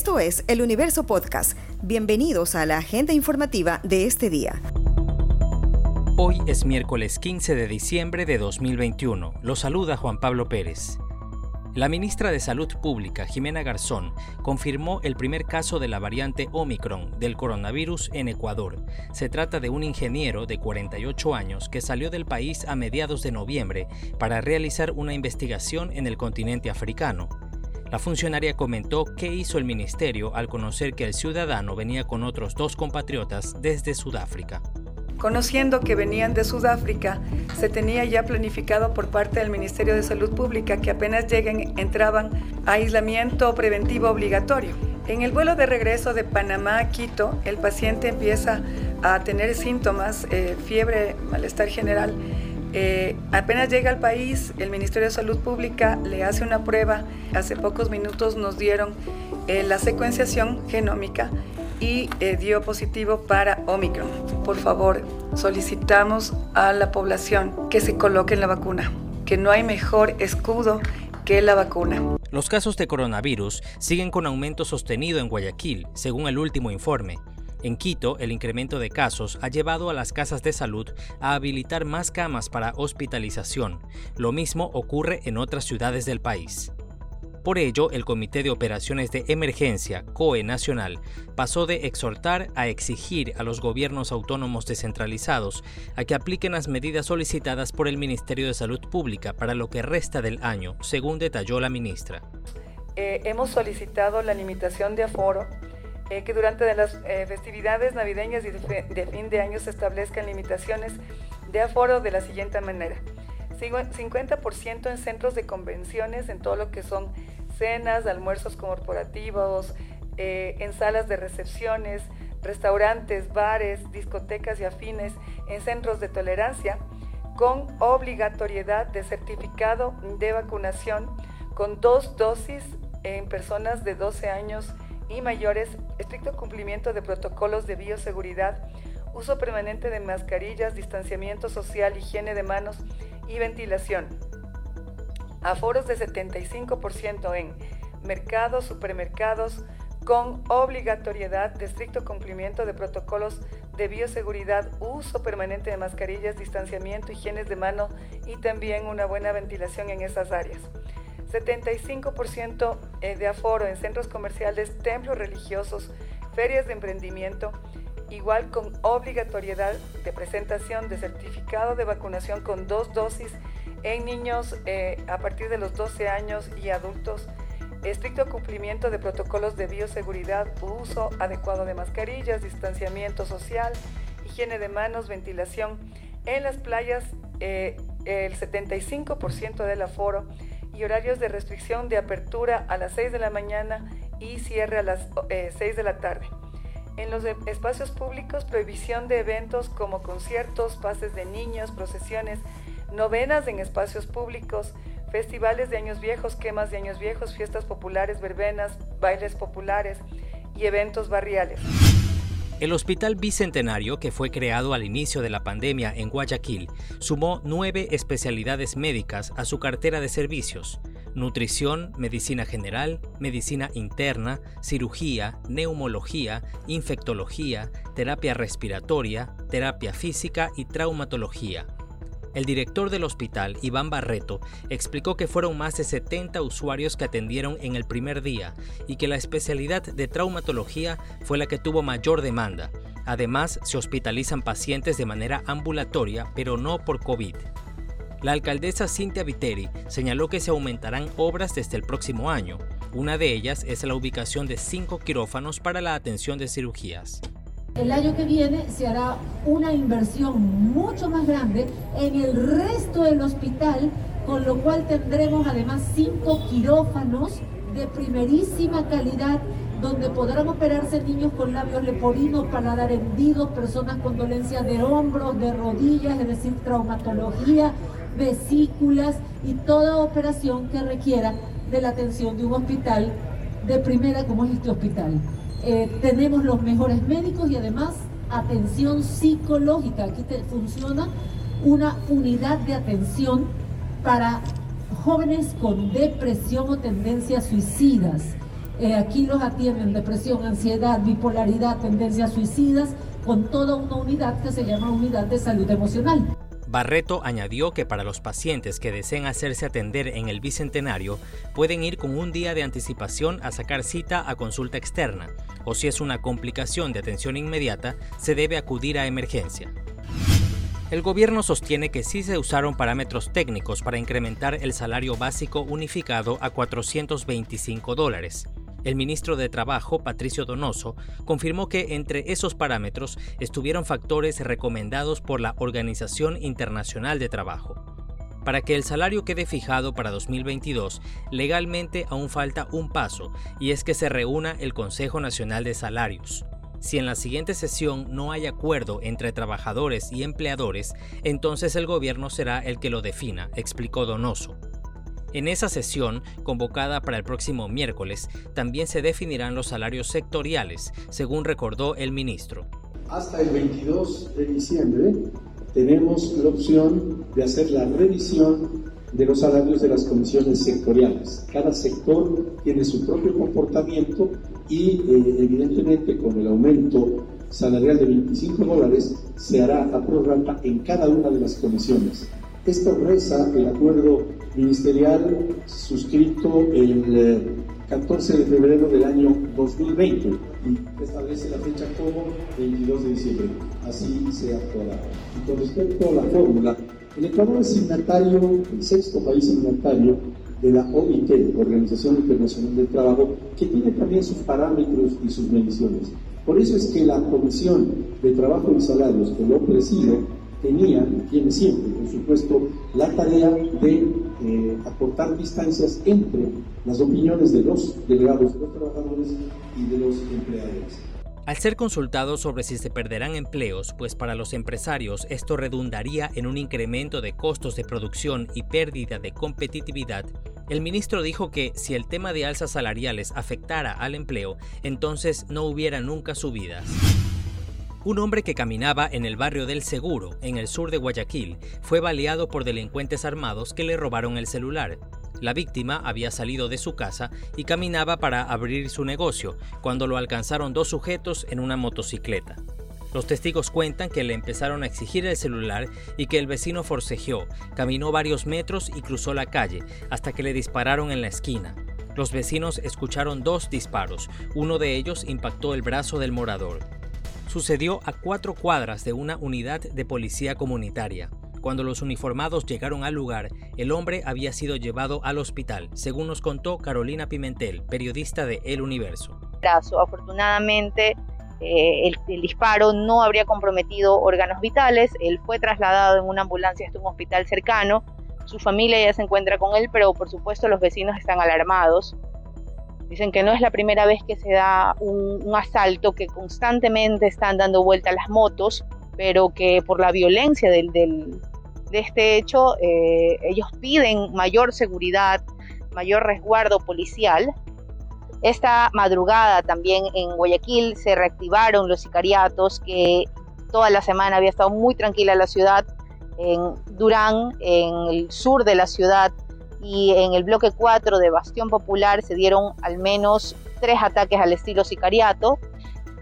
Esto es El Universo Podcast. Bienvenidos a la agenda informativa de este día. Hoy es miércoles 15 de diciembre de 2021. Lo saluda Juan Pablo Pérez. La ministra de Salud Pública, Jimena Garzón, confirmó el primer caso de la variante Omicron del coronavirus en Ecuador. Se trata de un ingeniero de 48 años que salió del país a mediados de noviembre para realizar una investigación en el continente africano. La funcionaria comentó qué hizo el ministerio al conocer que el ciudadano venía con otros dos compatriotas desde Sudáfrica. Conociendo que venían de Sudáfrica, se tenía ya planificado por parte del Ministerio de Salud Pública que apenas lleguen entraban a aislamiento preventivo obligatorio. En el vuelo de regreso de Panamá a Quito, el paciente empieza a tener síntomas, eh, fiebre, malestar general. Eh, apenas llega al país, el Ministerio de Salud Pública le hace una prueba. Hace pocos minutos nos dieron eh, la secuenciación genómica y eh, dio positivo para Omicron. Por favor, solicitamos a la población que se coloque la vacuna, que no hay mejor escudo que la vacuna. Los casos de coronavirus siguen con aumento sostenido en Guayaquil, según el último informe. En Quito, el incremento de casos ha llevado a las casas de salud a habilitar más camas para hospitalización. Lo mismo ocurre en otras ciudades del país. Por ello, el Comité de Operaciones de Emergencia, COE Nacional, pasó de exhortar a exigir a los gobiernos autónomos descentralizados a que apliquen las medidas solicitadas por el Ministerio de Salud Pública para lo que resta del año, según detalló la ministra. Eh, hemos solicitado la limitación de aforo, eh, que durante las eh, festividades navideñas y de, fin de año se establezcan limitaciones de aforo de la siguiente manera. 50% en centros de convenciones, en todo lo que son cenas, almuerzos corporativos, eh, en salas de recepciones, restaurantes, bares, discotecas y afines, en centros de tolerancia, con obligatoriedad de certificado de vacunación con dos dosis en personas de 12 años y mayores, estricto cumplimiento de protocolos de bioseguridad, uso permanente de mascarillas, distanciamiento social, higiene de manos y ventilación. Aforos de 75% en mercados, supermercados, con obligatoriedad de estricto cumplimiento de protocolos de bioseguridad, uso permanente de mascarillas, distanciamiento, higiene de mano y también una buena ventilación en esas áreas. 75% eh, de aforo en centros comerciales, templos religiosos, ferias de emprendimiento, igual con obligatoriedad de presentación de certificado de vacunación con dos dosis en niños eh, a partir de los 12 años y adultos, estricto cumplimiento de protocolos de bioseguridad, uso adecuado de mascarillas, distanciamiento social, higiene de manos, ventilación. En las playas, eh, el 75% del aforo y horarios de restricción de apertura a las 6 de la mañana y cierre a las 6 eh, de la tarde. En los espacios públicos, prohibición de eventos como conciertos, pases de niños, procesiones, novenas en espacios públicos, festivales de años viejos, quemas de años viejos, fiestas populares, verbenas, bailes populares y eventos barriales. El Hospital Bicentenario, que fue creado al inicio de la pandemia en Guayaquil, sumó nueve especialidades médicas a su cartera de servicios nutrición, medicina general, medicina interna, cirugía, neumología, infectología, terapia respiratoria, terapia física y traumatología. El director del hospital, Iván Barreto, explicó que fueron más de 70 usuarios que atendieron en el primer día y que la especialidad de traumatología fue la que tuvo mayor demanda. Además, se hospitalizan pacientes de manera ambulatoria, pero no por COVID. La alcaldesa Cintia Viteri señaló que se aumentarán obras desde el próximo año. Una de ellas es la ubicación de cinco quirófanos para la atención de cirugías. El año que viene se hará una inversión mucho más grande en el resto del hospital, con lo cual tendremos además cinco quirófanos de primerísima calidad donde podrán operarse niños con labios leporinos, paladar hendidos, personas con dolencias de hombros, de rodillas, es decir, traumatología, vesículas y toda operación que requiera de la atención de un hospital de primera como es este hospital. Eh, tenemos los mejores médicos y además atención psicológica. Aquí funciona una unidad de atención para jóvenes con depresión o tendencias suicidas. Eh, aquí los atienden depresión, ansiedad, bipolaridad, tendencias suicidas, con toda una unidad que se llama unidad de salud emocional. Barreto añadió que para los pacientes que deseen hacerse atender en el Bicentenario, pueden ir con un día de anticipación a sacar cita a consulta externa, o si es una complicación de atención inmediata, se debe acudir a emergencia. El gobierno sostiene que sí se usaron parámetros técnicos para incrementar el salario básico unificado a 425 dólares. El ministro de Trabajo, Patricio Donoso, confirmó que entre esos parámetros estuvieron factores recomendados por la Organización Internacional de Trabajo. Para que el salario quede fijado para 2022, legalmente aún falta un paso, y es que se reúna el Consejo Nacional de Salarios. Si en la siguiente sesión no hay acuerdo entre trabajadores y empleadores, entonces el gobierno será el que lo defina, explicó Donoso. En esa sesión, convocada para el próximo miércoles, también se definirán los salarios sectoriales, según recordó el ministro. Hasta el 22 de diciembre tenemos la opción de hacer la revisión de los salarios de las comisiones sectoriales. Cada sector tiene su propio comportamiento y eh, evidentemente con el aumento salarial de 25 dólares se hará a prórroga en cada una de las comisiones. Esto reza el acuerdo ministerial suscrito el 14 eh, de febrero del año 2020 y establece la fecha como 22 de diciembre. Así se actuará. Y con respecto a la fórmula, el Ecuador es signatario, el sexto país signatario de la OIT, Organización Internacional del Trabajo, que tiene también sus parámetros y sus mediciones. Por eso es que la Comisión de Trabajo y Salarios que lo presido tenía, tiene siempre, por supuesto, la tarea de eh, distancias entre las opiniones de los delegados, de los trabajadores y de los empleadores. Al ser consultado sobre si se perderán empleos, pues para los empresarios esto redundaría en un incremento de costos de producción y pérdida de competitividad, el ministro dijo que si el tema de alzas salariales afectara al empleo, entonces no hubiera nunca subidas. Un hombre que caminaba en el barrio del Seguro, en el sur de Guayaquil, fue baleado por delincuentes armados que le robaron el celular. La víctima había salido de su casa y caminaba para abrir su negocio, cuando lo alcanzaron dos sujetos en una motocicleta. Los testigos cuentan que le empezaron a exigir el celular y que el vecino forcejeó, caminó varios metros y cruzó la calle, hasta que le dispararon en la esquina. Los vecinos escucharon dos disparos, uno de ellos impactó el brazo del morador sucedió a cuatro cuadras de una unidad de policía comunitaria. Cuando los uniformados llegaron al lugar, el hombre había sido llevado al hospital, según nos contó Carolina Pimentel, periodista de El Universo. Afortunadamente, eh, el, el, disparo no habría comprometido órganos vitales. Él fue trasladado en una ambulancia hasta un hospital cercano. Su familia ya se encuentra con él, pero por supuesto los vecinos están alarmados. Dicen que no es la primera vez que se da un, asalto, que constantemente están dando vuelta las motos, pero que por la violencia del, de este hecho eh, ellos piden mayor seguridad, mayor resguardo policial. Esta madrugada también en Guayaquil se reactivaron los sicariatos que toda la semana había estado muy tranquila la ciudad. En Durán, en el sur de la ciudad, y en el bloque 4 de Bastión Popular se dieron al menos tres ataques al estilo sicariato.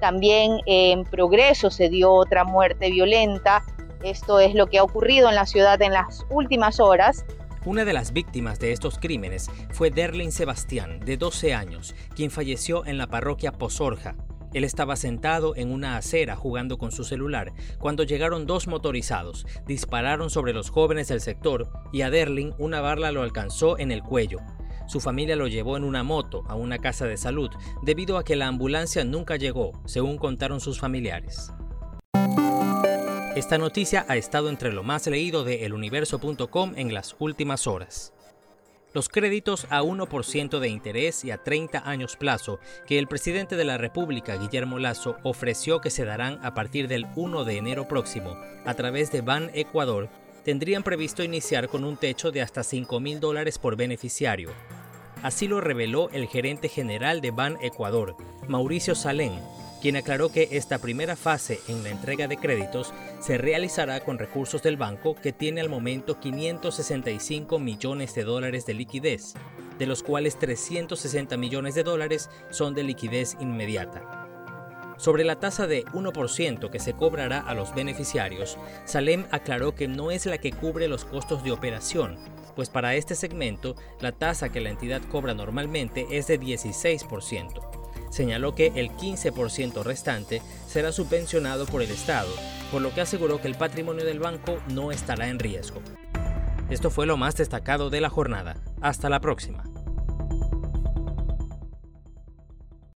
También en Progreso se dio otra muerte violenta. Esto es lo que ha ocurrido en la ciudad en las últimas horas. Una de las víctimas de estos crímenes fue Derlin Sebastián, de 12 años, quien falleció en la parroquia Pozorja, él estaba sentado en una acera jugando con su celular cuando llegaron dos motorizados, dispararon sobre los jóvenes del sector y a Derling una barla lo alcanzó en el cuello. Su familia lo llevó en una moto a una casa de salud debido a que la ambulancia nunca llegó, según contaron sus familiares. Esta noticia ha estado entre lo más leído de eluniverso.com en las últimas horas. Los créditos a 1% de interés y a 30 años plazo que el presidente de la República, Guillermo Lazo, ofreció que se darán a partir del 1 de enero próximo a través de Ban Ecuador, tendrían previsto iniciar con un techo de hasta 5 mil dólares por beneficiario. Así lo reveló el gerente general de Ban Ecuador, Mauricio Salén, quien aclaró que esta primera fase en la entrega de créditos se realizará con recursos del banco que tiene al momento 565 millones de dólares de liquidez. de los cuales 360 millones de dólares son de liquidez inmediata. Sobre la tasa de 1% que se cobrará a los beneficiarios, Salem aclaró que no es la que cubre los costos de operación, pues para este segmento la tasa que la entidad cobra normalmente es de 16%. Señaló que el 15% restante será subvencionado por el Estado, por lo que aseguró que el patrimonio del banco no estará en riesgo. Esto fue lo más destacado de la jornada. Hasta la próxima.